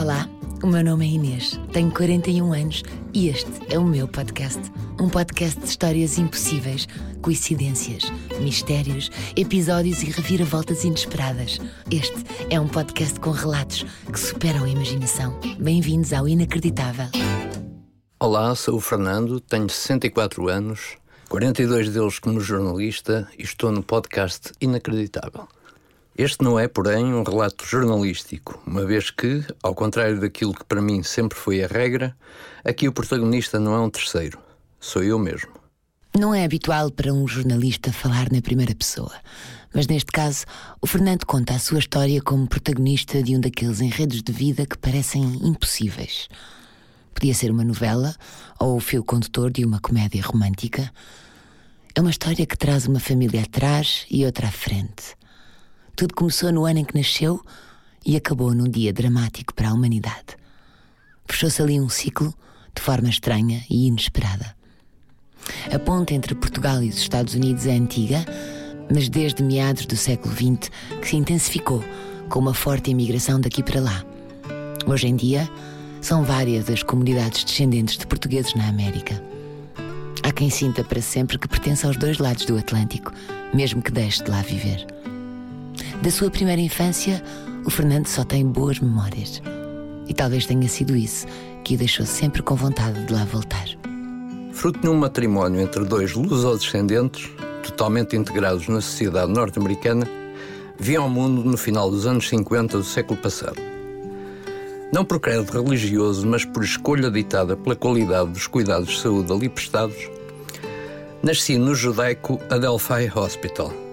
Olá, o meu nome é Inês, tenho 41 anos e este é o meu podcast. Um podcast de histórias impossíveis, coincidências, mistérios, episódios e reviravoltas inesperadas. Este é um podcast com relatos que superam a imaginação. Bem-vindos ao Inacreditável. Olá, sou o Fernando, tenho 64 anos, 42 deles como jornalista e estou no podcast Inacreditável. Este não é, porém, um relato jornalístico, uma vez que, ao contrário daquilo que para mim sempre foi a regra, aqui o protagonista não é um terceiro, sou eu mesmo. Não é habitual para um jornalista falar na primeira pessoa, mas neste caso, o Fernando conta a sua história como protagonista de um daqueles enredos de vida que parecem impossíveis. Podia ser uma novela ou o fio condutor de uma comédia romântica. É uma história que traz uma família atrás e outra à frente tudo começou no ano em que nasceu e acabou num dia dramático para a humanidade. Fechou-se ali um ciclo de forma estranha e inesperada. A ponte entre Portugal e os Estados Unidos é antiga, mas desde meados do século XX que se intensificou com uma forte imigração daqui para lá. Hoje em dia, são várias as comunidades descendentes de portugueses na América. Há quem sinta para sempre que pertence aos dois lados do Atlântico, mesmo que deixe de lá viver. Da sua primeira infância, o Fernando só tem boas memórias. E talvez tenha sido isso que o deixou sempre com vontade de lá voltar. Fruto de um matrimónio entre dois luso-descendentes, totalmente integrados na sociedade norte-americana, vi ao mundo no final dos anos 50 do século passado. Não por credo religioso, mas por escolha ditada pela qualidade dos cuidados de saúde ali prestados, nasci no judaico Adelphi Hospital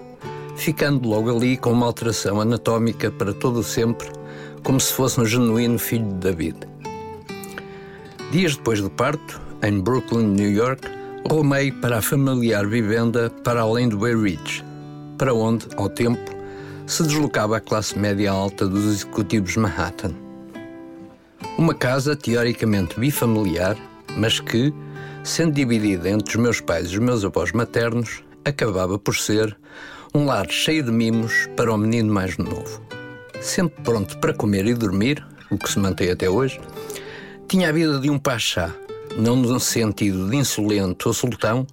ficando logo ali com uma alteração anatómica para todo o sempre, como se fosse um genuíno filho de David. Dias depois do parto, em Brooklyn, New York, rumei para a familiar vivenda para além do Bay Ridge, para onde, ao tempo, se deslocava a classe média alta dos executivos Manhattan. Uma casa teoricamente bifamiliar, mas que, sendo dividida entre os meus pais e os meus avós maternos, acabava por ser um lar cheio de mimos para o menino mais novo. Sempre pronto para comer e dormir, o que se mantém até hoje, tinha a vida de um pachá, não no sentido de insolente ou sultão,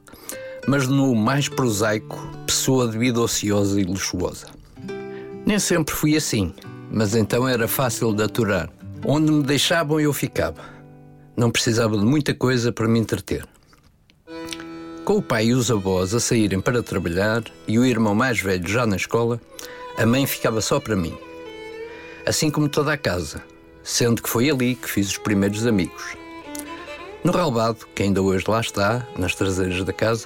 mas no mais prosaico, pessoa de vida ociosa e luxuosa. Nem sempre fui assim, mas então era fácil de aturar. Onde me deixavam eu ficava. Não precisava de muita coisa para me entreter. Com o pai e os avós a saírem para trabalhar e o irmão mais velho já na escola, a mãe ficava só para mim. Assim como toda a casa, sendo que foi ali que fiz os primeiros amigos. No ralvado, que ainda hoje lá está, nas traseiras da casa,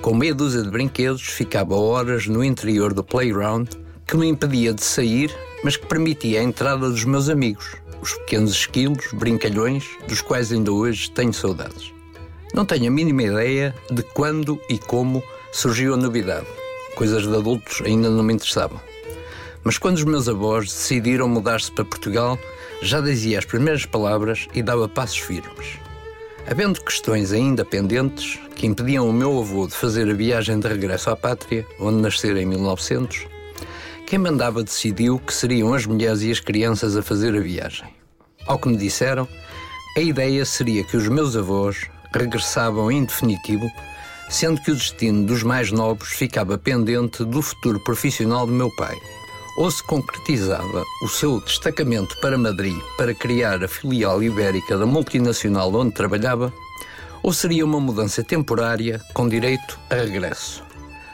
com meia dúzia de brinquedos, ficava horas no interior do playground que me impedia de sair, mas que permitia a entrada dos meus amigos, os pequenos esquilos, brincalhões, dos quais ainda hoje tenho saudades. Não tenho a mínima ideia de quando e como surgiu a novidade. Coisas de adultos ainda não me interessavam. Mas quando os meus avós decidiram mudar-se para Portugal, já dizia as primeiras palavras e dava passos firmes. Havendo questões ainda pendentes que impediam o meu avô de fazer a viagem de regresso à pátria, onde nascer em 1900, quem mandava decidiu que seriam as mulheres e as crianças a fazer a viagem. Ao que me disseram, a ideia seria que os meus avós regressavam em definitivo, sendo que o destino dos mais novos ficava pendente do futuro profissional do meu pai. Ou se concretizava o seu destacamento para Madrid para criar a filial ibérica da multinacional onde trabalhava, ou seria uma mudança temporária com direito a regresso.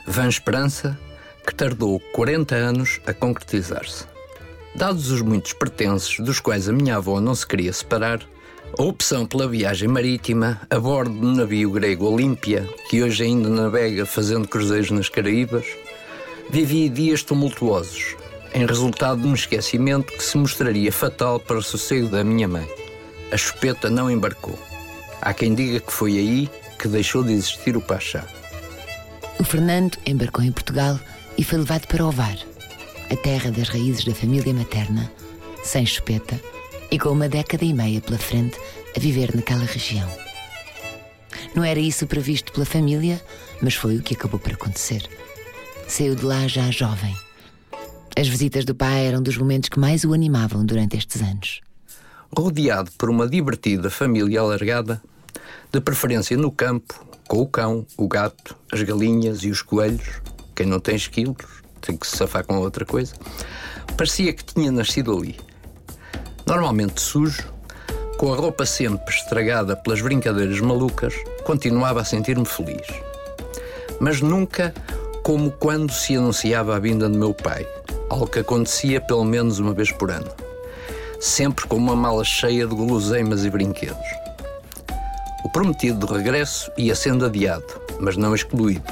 Vã esperança que tardou 40 anos a concretizar-se. Dados os muitos pertences dos quais a minha avó não se queria separar, a opção pela viagem marítima a bordo do navio grego Olímpia, que hoje ainda navega fazendo cruzeiros nas Caraíbas, vivia dias tumultuosos, em resultado de um esquecimento que se mostraria fatal para o sossego da minha mãe. A chupeta não embarcou. Há quem diga que foi aí que deixou de existir o Pachá. O Fernando embarcou em Portugal e foi levado para Ovar, a terra das raízes da família materna, sem chupeta e com uma década e meia pela frente a viver naquela região. Não era isso previsto pela família, mas foi o que acabou por acontecer. Saiu de lá já jovem. As visitas do pai eram dos momentos que mais o animavam durante estes anos. rodeado por uma divertida família alargada, de preferência no campo, com o cão, o gato, as galinhas e os coelhos. Quem não tem esquilos tem que se safar com outra coisa. Parecia que tinha nascido ali. Normalmente sujo, com a roupa sempre estragada pelas brincadeiras malucas, continuava a sentir-me feliz. Mas nunca como quando se anunciava a vinda do meu pai, algo que acontecia pelo menos uma vez por ano. Sempre com uma mala cheia de guloseimas e brinquedos. O prometido regresso ia sendo adiado, mas não excluído,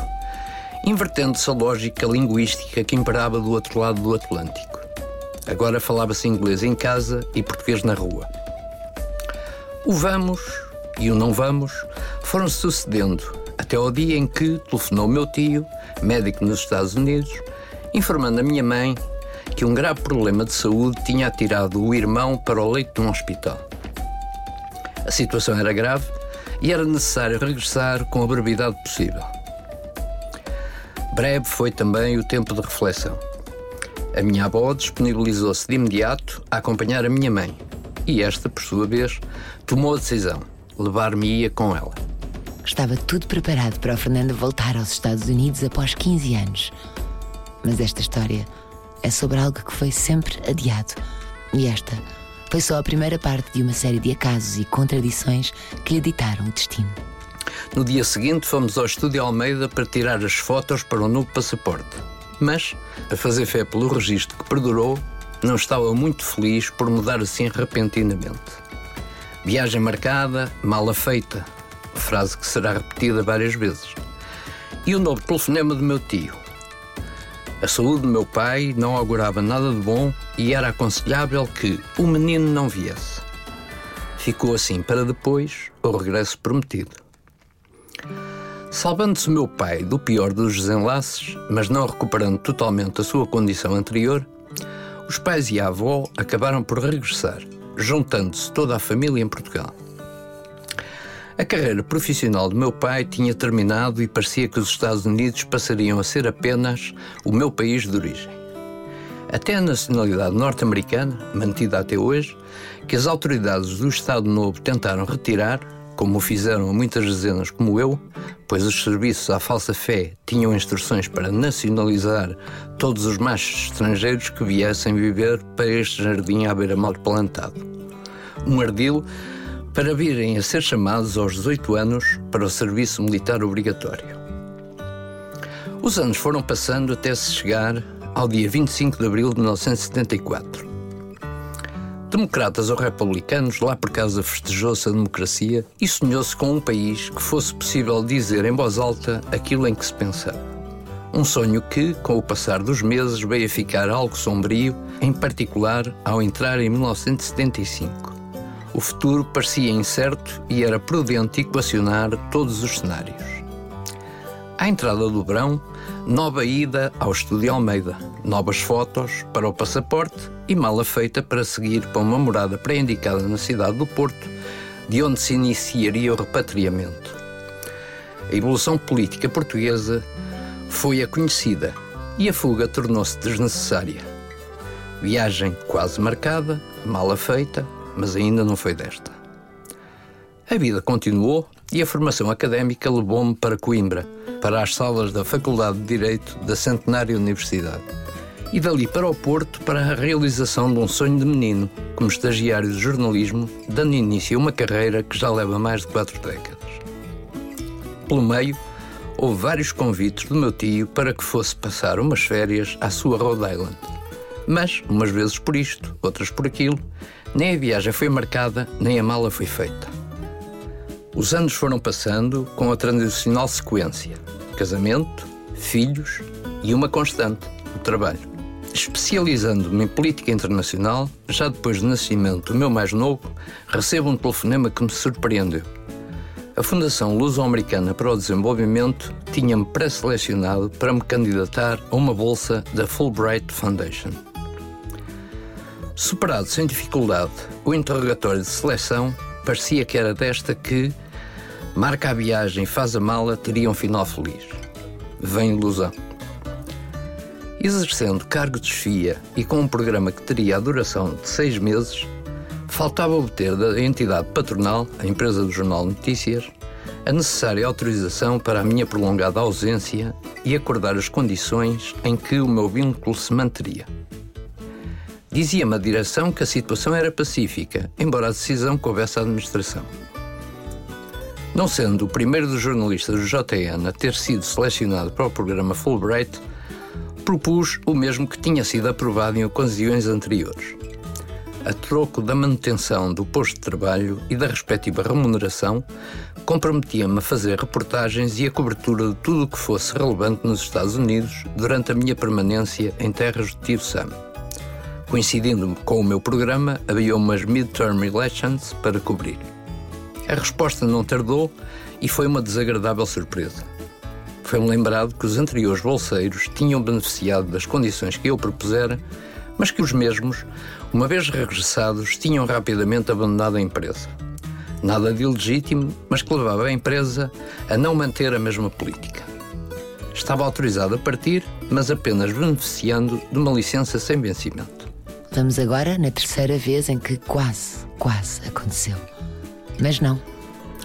invertendo-se a lógica linguística que imperava do outro lado do Atlântico. Agora falava-se inglês em casa e português na rua. O vamos e o não vamos foram sucedendo até ao dia em que telefonou meu tio, médico nos Estados Unidos, informando a minha mãe que um grave problema de saúde tinha atirado o irmão para o leito de um hospital. A situação era grave e era necessário regressar com a brevidade possível. Breve foi também o tempo de reflexão. A minha avó disponibilizou-se de imediato a acompanhar a minha mãe e esta, por sua vez, tomou a decisão: levar-me-ia com ela. Estava tudo preparado para o Fernando voltar aos Estados Unidos após 15 anos. Mas esta história é sobre algo que foi sempre adiado. E esta foi só a primeira parte de uma série de acasos e contradições que lhe ditaram o destino. No dia seguinte, fomos ao estúdio Almeida para tirar as fotos para o novo passaporte. Mas, a fazer fé pelo registro que perdurou, não estava muito feliz por mudar assim repentinamente. Viagem marcada, mala feita, frase que será repetida várias vezes. E o novo telefonema do meu tio, a saúde do meu pai não augurava nada de bom e era aconselhável que o menino não viesse. Ficou assim para depois o regresso prometido. Salvando-se meu pai do pior dos desenlaces, mas não recuperando totalmente a sua condição anterior, os pais e a avó acabaram por regressar, juntando-se toda a família em Portugal. A carreira profissional do meu pai tinha terminado e parecia que os Estados Unidos passariam a ser apenas o meu país de origem. Até a nacionalidade norte-americana, mantida até hoje, que as autoridades do Estado Novo tentaram retirar, como o fizeram muitas dezenas como eu, pois os serviços à falsa fé tinham instruções para nacionalizar todos os machos estrangeiros que viessem viver para este jardim à beira-mar plantado. Um ardil para virem a ser chamados aos 18 anos para o serviço militar obrigatório. Os anos foram passando até se chegar ao dia 25 de abril de 1974. Democratas ou republicanos, lá por casa festejou-se a democracia e sonhou-se com um país que fosse possível dizer em voz alta aquilo em que se pensava. Um sonho que, com o passar dos meses, veio a ficar algo sombrio, em particular ao entrar em 1975. O futuro parecia incerto e era prudente equacionar todos os cenários. À entrada do verão, nova ida ao Estúdio Almeida, novas fotos para o passaporte e mala feita para seguir para uma morada pré-indicada na cidade do Porto, de onde se iniciaria o repatriamento. A evolução política portuguesa foi a conhecida e a fuga tornou-se desnecessária. Viagem quase marcada, mala feita, mas ainda não foi desta. A vida continuou e a formação académica levou-me para Coimbra, para as salas da Faculdade de Direito da Centenária Universidade. E dali para o Porto para a realização de um sonho de menino, como estagiário de jornalismo, dando início a uma carreira que já leva mais de quatro décadas. Pelo meio, houve vários convites do meu tio para que fosse passar umas férias à sua Rhode Island. Mas, umas vezes por isto, outras por aquilo, nem a viagem foi marcada, nem a mala foi feita. Os anos foram passando com a tradicional sequência: casamento, filhos e uma constante, o trabalho. Especializando-me em política internacional, já depois do nascimento do meu mais novo, recebo um telefonema que me surpreendeu. A Fundação Luso-Americana para o Desenvolvimento tinha-me pré-selecionado para me candidatar a uma bolsa da Fulbright Foundation. Superado sem dificuldade o interrogatório de seleção, parecia que era desta que marca a viagem, faz a mala, teria um final feliz. Vem ilusão. Exercendo cargo de chefia e com um programa que teria a duração de seis meses, faltava obter da entidade patronal, a empresa do Jornal Notícias, a necessária autorização para a minha prolongada ausência e acordar as condições em que o meu vínculo se manteria. Dizia-me a direção que a situação era pacífica, embora a decisão coubesse à administração. Não sendo o primeiro dos jornalistas do JN a ter sido selecionado para o programa Fulbright, propus o mesmo que tinha sido aprovado em ocasiões anteriores. A troco da manutenção do posto de trabalho e da respectiva remuneração, comprometia-me a fazer reportagens e a cobertura de tudo o que fosse relevante nos Estados Unidos durante a minha permanência em terras de Tio Sam. Coincidindo com o meu programa, havia umas midterm elections para cobrir. A resposta não tardou e foi uma desagradável surpresa. Foi-me lembrado que os anteriores bolseiros tinham beneficiado das condições que eu propusera, mas que os mesmos, uma vez regressados, tinham rapidamente abandonado a empresa. Nada de ilegítimo, mas que levava a empresa a não manter a mesma política. Estava autorizado a partir, mas apenas beneficiando de uma licença sem vencimento. Vamos agora na terceira vez em que quase, quase aconteceu. Mas não,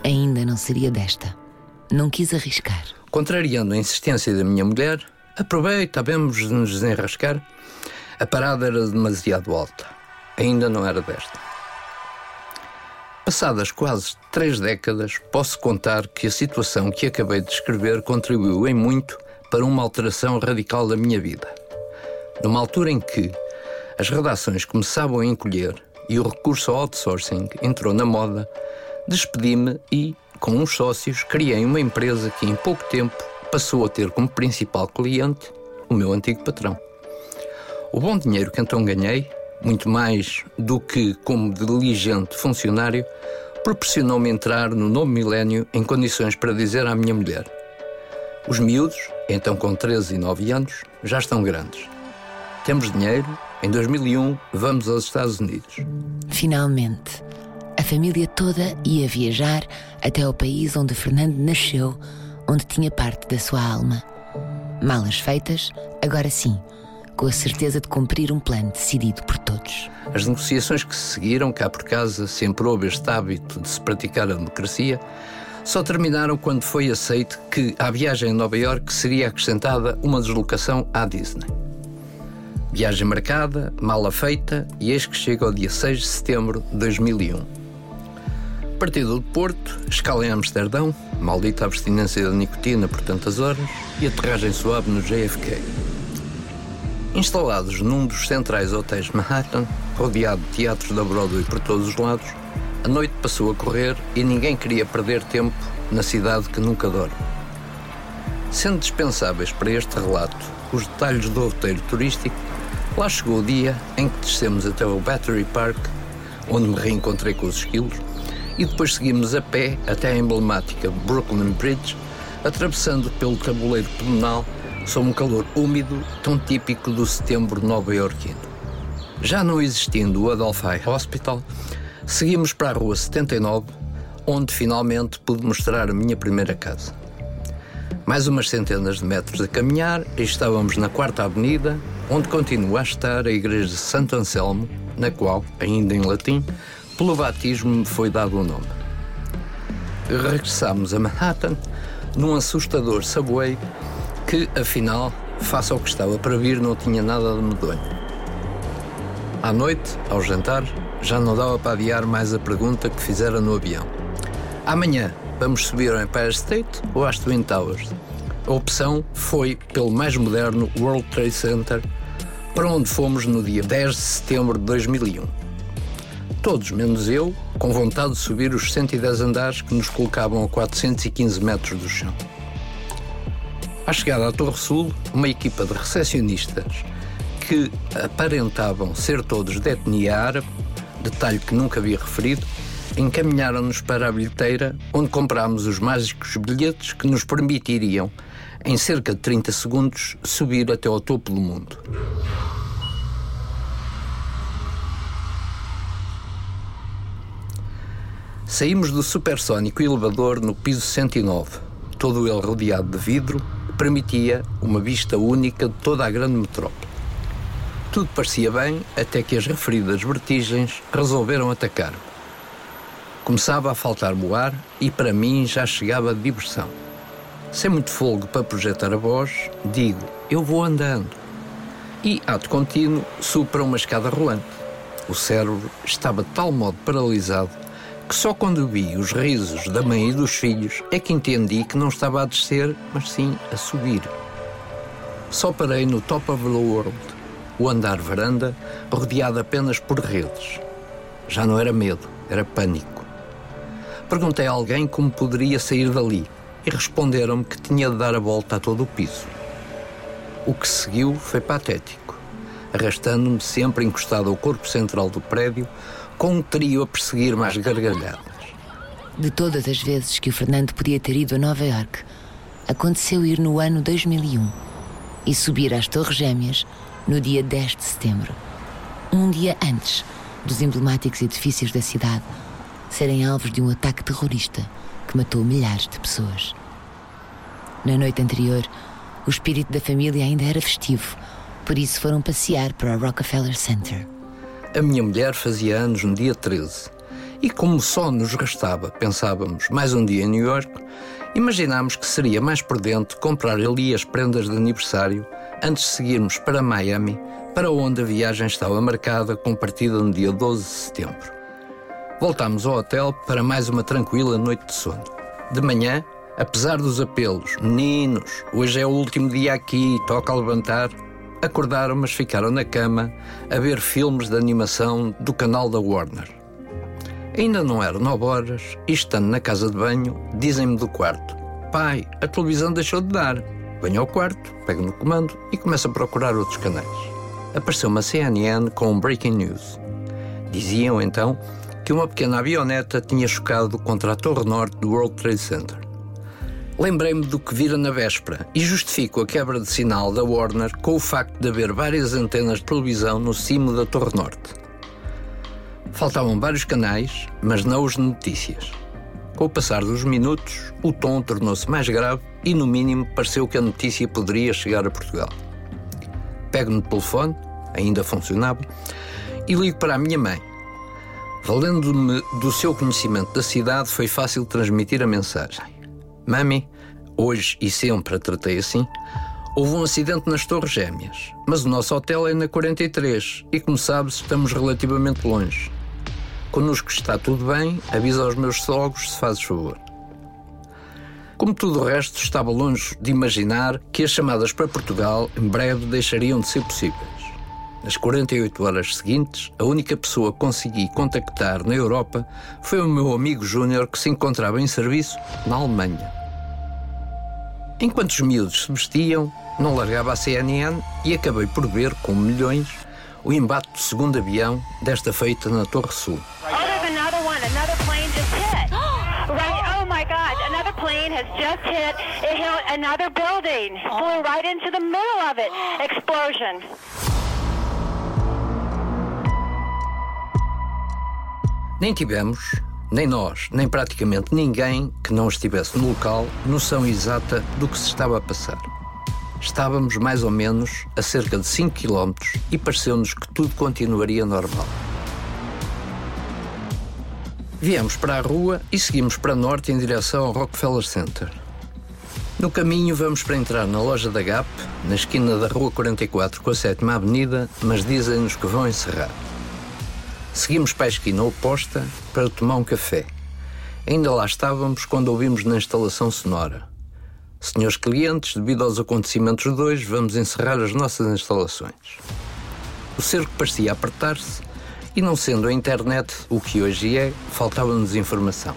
ainda não seria desta. Não quis arriscar. Contrariando a insistência da minha mulher, aproveita, vamos nos desenrascar. A parada era demasiado alta. Ainda não era desta. Passadas quase três décadas, posso contar que a situação que acabei de descrever contribuiu em muito para uma alteração radical da minha vida. Numa altura em que as redações começavam a encolher e o recurso ao outsourcing entrou na moda, despedi-me e, com uns sócios, criei uma empresa que em pouco tempo passou a ter como principal cliente o meu antigo patrão. O bom dinheiro que então ganhei, muito mais do que como diligente funcionário, proporcionou-me entrar no novo milénio em condições para dizer à minha mulher: Os miúdos, então com 13 e 9 anos, já estão grandes. Temos dinheiro, em 2001 vamos aos Estados Unidos. Finalmente. A família toda ia viajar até ao país onde Fernando nasceu, onde tinha parte da sua alma. Malas feitas, agora sim, com a certeza de cumprir um plano decidido por todos. As negociações que se seguiram, cá por casa, sempre houve este hábito de se praticar a democracia, só terminaram quando foi aceito que à viagem a Nova York seria acrescentada uma deslocação à Disney. Viagem marcada, mala feita, e eis que chega ao dia 6 de setembro de 2001. Partido do Porto, escala em Amsterdão, maldita abstinência da nicotina por tantas horas e aterragem suave no JFK. Instalados num dos centrais hotéis de Manhattan, rodeado de teatros da Broadway por todos os lados, a noite passou a correr e ninguém queria perder tempo na cidade que nunca dorme. Sendo dispensáveis para este relato os detalhes do roteiro turístico, lá chegou o dia em que descemos até o Battery Park, onde me reencontrei com os esquilos, e depois seguimos a pé até a emblemática Brooklyn Bridge, atravessando pelo tabuleiro pedonal sob um calor úmido tão típico do setembro nova-iorquino. Já não existindo o Adelphi Hospital, seguimos para a Rua 79, onde finalmente pude mostrar a minha primeira casa. Mais umas centenas de metros a caminhar e estávamos na Quarta Avenida, onde continua a estar a Igreja de Santo Anselmo, na qual, ainda em latim, pelo batismo me foi dado o nome. Regressámos a Manhattan num assustador subway que, afinal, face ao que estava para vir, não tinha nada de medonho. À noite, ao jantar, já não dava para adiar mais a pergunta que fizera no avião. Amanhã, vamos subir ao Empire State ou às Twin Towers? A opção foi pelo mais moderno World Trade Center, para onde fomos no dia 10 de setembro de 2001 todos menos eu, com vontade de subir os 110 andares que nos colocavam a 415 metros do chão. À chegada à Torre Sul, uma equipa de recepcionistas que aparentavam ser todos de etnia árabe, detalhe que nunca havia referido, encaminharam-nos para a bilheteira, onde comprámos os mágicos bilhetes que nos permitiriam, em cerca de 30 segundos, subir até ao topo do mundo. Saímos do supersónico elevador no piso 109, todo ele rodeado de vidro, que permitia uma vista única de toda a grande metrópole. Tudo parecia bem até que as referidas vertigens resolveram atacar-me. Começava a faltar-me o ar e para mim já chegava a diversão. Sem muito folgo para projetar a voz, digo: Eu vou andando. E, ato contínuo, subo para uma escada rolante. O cérebro estava de tal modo paralisado que só quando vi os risos da mãe e dos filhos é que entendi que não estava a descer, mas sim a subir. Só parei no top of the world, o andar varanda, rodeado apenas por redes. Já não era medo, era pânico. Perguntei a alguém como poderia sair dali e responderam-me que tinha de dar a volta a todo o piso. O que seguiu foi patético, arrastando-me sempre encostado ao corpo central do prédio, com um trio a perseguir mais gargalhadas. De todas as vezes que o Fernando podia ter ido a Nova York, aconteceu ir no ano 2001 e subir às Torres Gêmeas no dia 10 de setembro, um dia antes dos emblemáticos edifícios da cidade serem alvos de um ataque terrorista que matou milhares de pessoas. Na noite anterior, o espírito da família ainda era festivo, por isso foram passear para o Rockefeller Center. A minha mulher fazia anos no dia 13. E como só nos restava, pensávamos, mais um dia em New York, imaginámos que seria mais prudente comprar ali as prendas de aniversário antes de seguirmos para Miami, para onde a viagem estava marcada com partida no dia 12 de setembro. Voltámos ao hotel para mais uma tranquila noite de sono. De manhã, apesar dos apelos, meninos, hoje é o último dia aqui, toca levantar, acordaram, mas ficaram na cama a ver filmes de animação do canal da Warner. Ainda não eram nove horas e, estando na casa de banho, dizem-me do quarto: Pai, a televisão deixou de dar. Venho ao quarto, pego no comando e começo a procurar outros canais. Apareceu uma CNN com um breaking news. Diziam então que uma pequena avioneta tinha chocado contra a torre norte do World Trade Center. Lembrei-me do que vira na véspera e justifico a quebra de sinal da Warner com o facto de haver várias antenas de televisão no cimo da Torre Norte. Faltavam vários canais, mas não os de notícias. Com o passar dos minutos, o tom tornou-se mais grave e, no mínimo, pareceu que a notícia poderia chegar a Portugal. Pego no telefone, ainda funcionava, e ligo para a minha mãe. Valendo-me do seu conhecimento da cidade, foi fácil transmitir a mensagem. Mami, hoje e sempre a tratei assim. Houve um acidente nas Torres Gêmeas, mas o nosso hotel é na 43 e, como sabes, estamos relativamente longe. Conosco está tudo bem, avisa aos meus sogros se fazes favor. Como tudo o resto, estava longe de imaginar que as chamadas para Portugal em breve deixariam de ser possíveis. Nas 48 horas seguintes, a única pessoa que consegui contactar na Europa foi o meu amigo Júnior que se encontrava em serviço na Alemanha. Enquanto os miúdos se vestiam, não largava a CNN e acabei por ver, com milhões, o embate do segundo avião, desta feita na Torre Sul. plane has just hit, it hit another building, flew right into the middle of it. Explosion. Nem tivemos, nem nós, nem praticamente ninguém que não estivesse no local, noção exata do que se estava a passar. Estávamos mais ou menos a cerca de 5 km e pareceu-nos que tudo continuaria normal. Viemos para a rua e seguimos para norte em direção ao Rockefeller Center. No caminho vamos para entrar na loja da Gap, na esquina da Rua 44 com a 7 Avenida, mas dizem-nos que vão encerrar. Seguimos para a esquina oposta para tomar um café. Ainda lá estávamos quando ouvimos na instalação sonora. Senhores clientes, devido aos acontecimentos de hoje, vamos encerrar as nossas instalações. O cerco parecia apertar-se e, não sendo a internet o que hoje é, faltava-nos informação.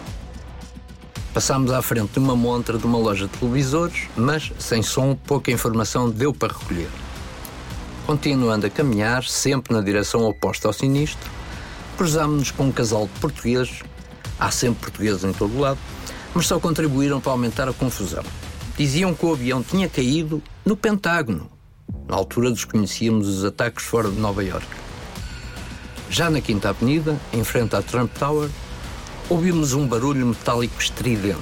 Passámos à frente de uma montra de uma loja de televisores, mas sem som, pouca informação deu para recolher. Continuando a caminhar, sempre na direção oposta ao sinistro, cruzámos-nos com um casal de portugueses, há sempre portugueses em todo o lado, mas só contribuíram para aumentar a confusão. Diziam que o avião tinha caído no Pentágono. Na altura desconhecíamos os ataques fora de Nova York. Já na Quinta Avenida, em frente à Trump Tower, ouvimos um barulho metálico estridente.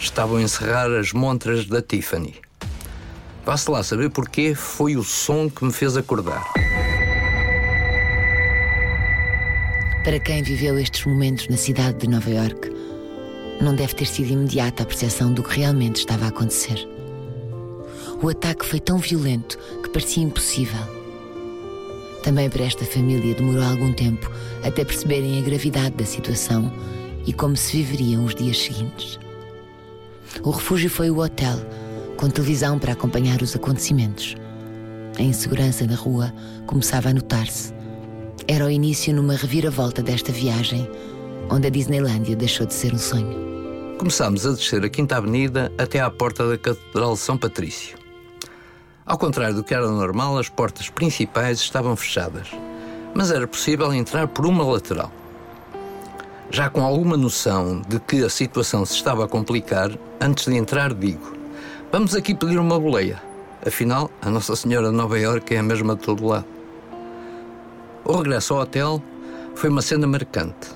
Estavam a encerrar as montras da Tiffany. Vá-se lá saber porquê, foi o som que me fez acordar. Para quem viveu estes momentos na cidade de Nova York, não deve ter sido imediata a percepção do que realmente estava a acontecer. O ataque foi tão violento que parecia impossível. Também para esta família demorou algum tempo até perceberem a gravidade da situação e como se viveriam os dias seguintes. O refúgio foi o hotel, com televisão para acompanhar os acontecimentos. A insegurança na rua começava a notar-se. Era o início numa reviravolta desta viagem, onde a Disneylândia deixou de ser um sonho. Começámos a descer a Quinta Avenida até à porta da Catedral de São Patrício. Ao contrário do que era normal, as portas principais estavam fechadas, mas era possível entrar por uma lateral. Já com alguma noção de que a situação se estava a complicar, antes de entrar digo: Vamos aqui pedir uma boleia. Afinal, a Nossa Senhora de Nova Iorque é a mesma de todo lado. O regresso ao hotel foi uma cena marcante.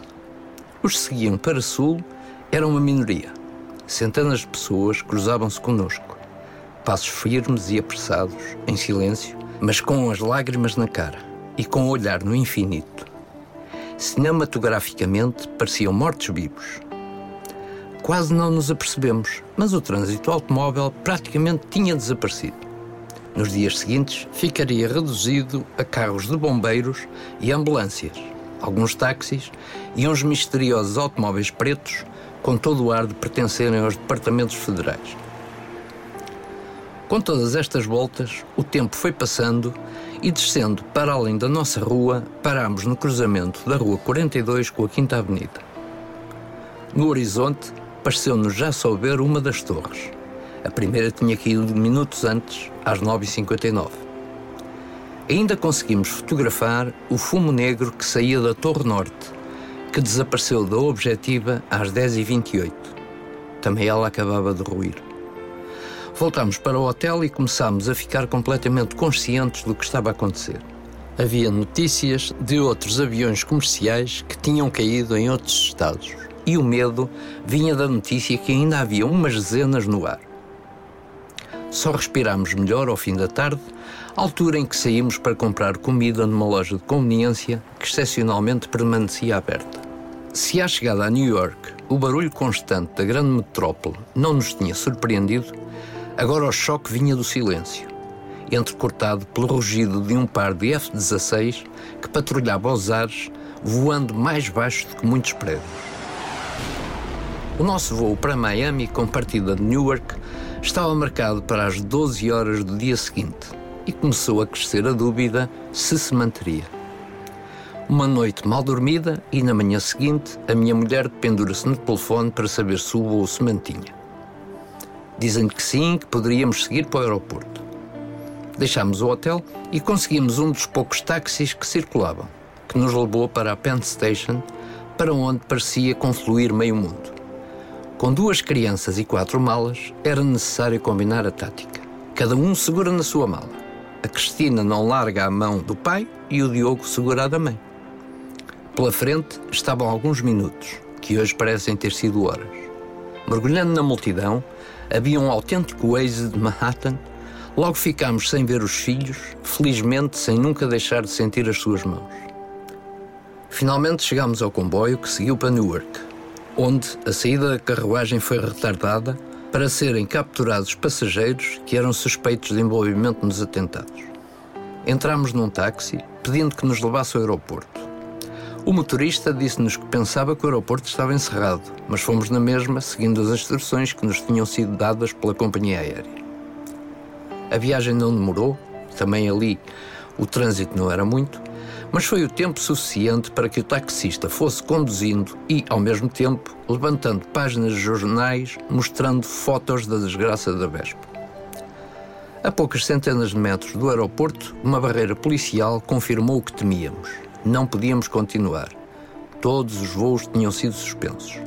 Os que seguiam para sul eram uma minoria. Centenas de pessoas cruzavam-se conosco. Passos firmes e apressados, em silêncio, mas com as lágrimas na cara e com o olhar no infinito. Cinematograficamente pareciam mortos-vivos. Quase não nos apercebemos, mas o trânsito automóvel praticamente tinha desaparecido. Nos dias seguintes, ficaria reduzido a carros de bombeiros e ambulâncias, alguns táxis e uns misteriosos automóveis pretos com todo o ar de pertencerem aos departamentos federais. Com todas estas voltas, o tempo foi passando e, descendo para além da nossa rua, parámos no cruzamento da Rua 42 com a Quinta Avenida. No horizonte, pareceu-nos já só ver uma das torres. A primeira tinha caído minutos antes, às 9h59. Ainda conseguimos fotografar o fumo negro que saía da Torre Norte, que desapareceu da objetiva às 10h28. Também ela acabava de ruir. Voltámos para o hotel e começámos a ficar completamente conscientes do que estava a acontecer. Havia notícias de outros aviões comerciais que tinham caído em outros estados. E o medo vinha da notícia que ainda havia umas dezenas no ar. Só respirámos melhor ao fim da tarde, altura em que saímos para comprar comida numa loja de conveniência que excepcionalmente permanecia aberta. Se à chegada a New York o barulho constante da grande metrópole não nos tinha surpreendido, agora o choque vinha do silêncio, entrecortado pelo rugido de um par de F-16 que patrulhava aos ares, voando mais baixo do que muitos prédios. O nosso voo para Miami, com partida de Newark, estava marcado para as 12 horas do dia seguinte e começou a crescer a dúvida se se manteria. Uma noite mal dormida e na manhã seguinte a minha mulher pendura-se no telefone para saber se o voo se mantinha. Dizem que sim, que poderíamos seguir para o aeroporto. Deixámos o hotel e conseguimos um dos poucos táxis que circulavam, que nos levou para a Penn Station, para onde parecia confluir meio mundo. Com duas crianças e quatro malas, era necessário combinar a tática. Cada um segura na sua mala. A Cristina não larga a mão do pai e o Diogo segura a da mãe. Pela frente estavam alguns minutos, que hoje parecem ter sido horas. Mergulhando na multidão, havia um autêntico Waze de Manhattan. Logo ficámos sem ver os filhos, felizmente sem nunca deixar de sentir as suas mãos. Finalmente chegámos ao comboio que seguiu para Newark, onde a saída da carruagem foi retardada para serem capturados passageiros que eram suspeitos de envolvimento nos atentados. Entramos num táxi pedindo que nos levasse ao aeroporto. O motorista disse-nos que pensava que o aeroporto estava encerrado, mas fomos na mesma seguindo as instruções que nos tinham sido dadas pela companhia aérea. A viagem não demorou, também ali o trânsito não era muito, mas foi o tempo suficiente para que o taxista fosse conduzindo e, ao mesmo tempo, levantando páginas de jornais mostrando fotos da desgraça da Vespa. A poucas centenas de metros do aeroporto, uma barreira policial confirmou o que temíamos. Não podíamos continuar. Todos os voos tinham sido suspensos.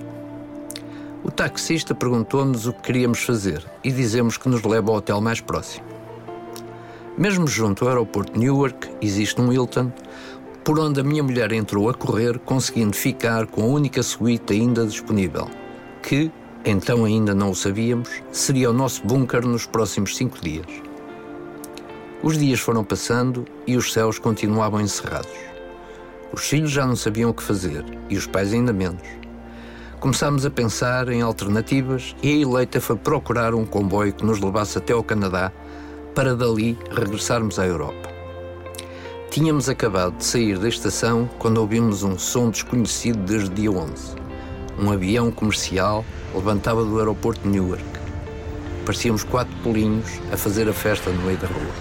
O taxista perguntou-nos o que queríamos fazer e dizemos que nos leva ao hotel mais próximo. Mesmo junto ao aeroporto de Newark existe um Hilton por onde a minha mulher entrou a correr, conseguindo ficar com a única suíte ainda disponível, que, então ainda não o sabíamos, seria o nosso bunker nos próximos cinco dias. Os dias foram passando e os céus continuavam encerrados. Os filhos já não sabiam o que fazer e os pais ainda menos. Começámos a pensar em alternativas e a eleita foi procurar um comboio que nos levasse até ao Canadá para dali regressarmos à Europa. Tínhamos acabado de sair da estação quando ouvimos um som desconhecido desde dia 11. Um avião comercial levantava do aeroporto de Newark. Parecíamos quatro polinhos a fazer a festa no meio da rua.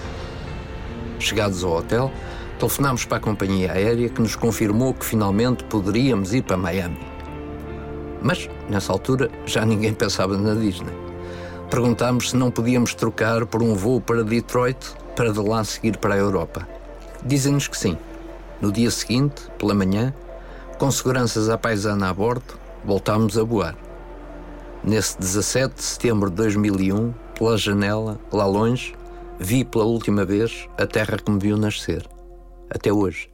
Chegados ao hotel, telefonámos para a companhia aérea que nos confirmou que finalmente poderíamos ir para Miami. Mas, nessa altura, já ninguém pensava na Disney. Perguntámos se não podíamos trocar por um voo para Detroit para de lá seguir para a Europa. Dizem-nos que sim. No dia seguinte, pela manhã, com seguranças à paisana a bordo, voltámos a voar. Nesse 17 de setembro de 2001, pela janela, lá longe, vi pela última vez a terra que me viu nascer. Até hoje.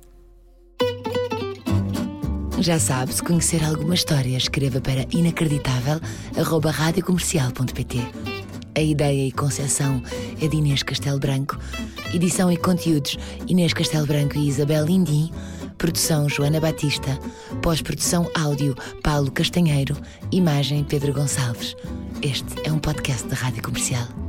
Já sabe, se conhecer alguma história, escreva para inacreditável.radiocomercial.pt. A ideia e concepção é de Inês Castelo Branco Edição e conteúdos Inês Castelo Branco e Isabel Lindim. Produção Joana Batista. Pós-produção áudio Paulo Castanheiro. Imagem Pedro Gonçalves. Este é um podcast da Rádio Comercial.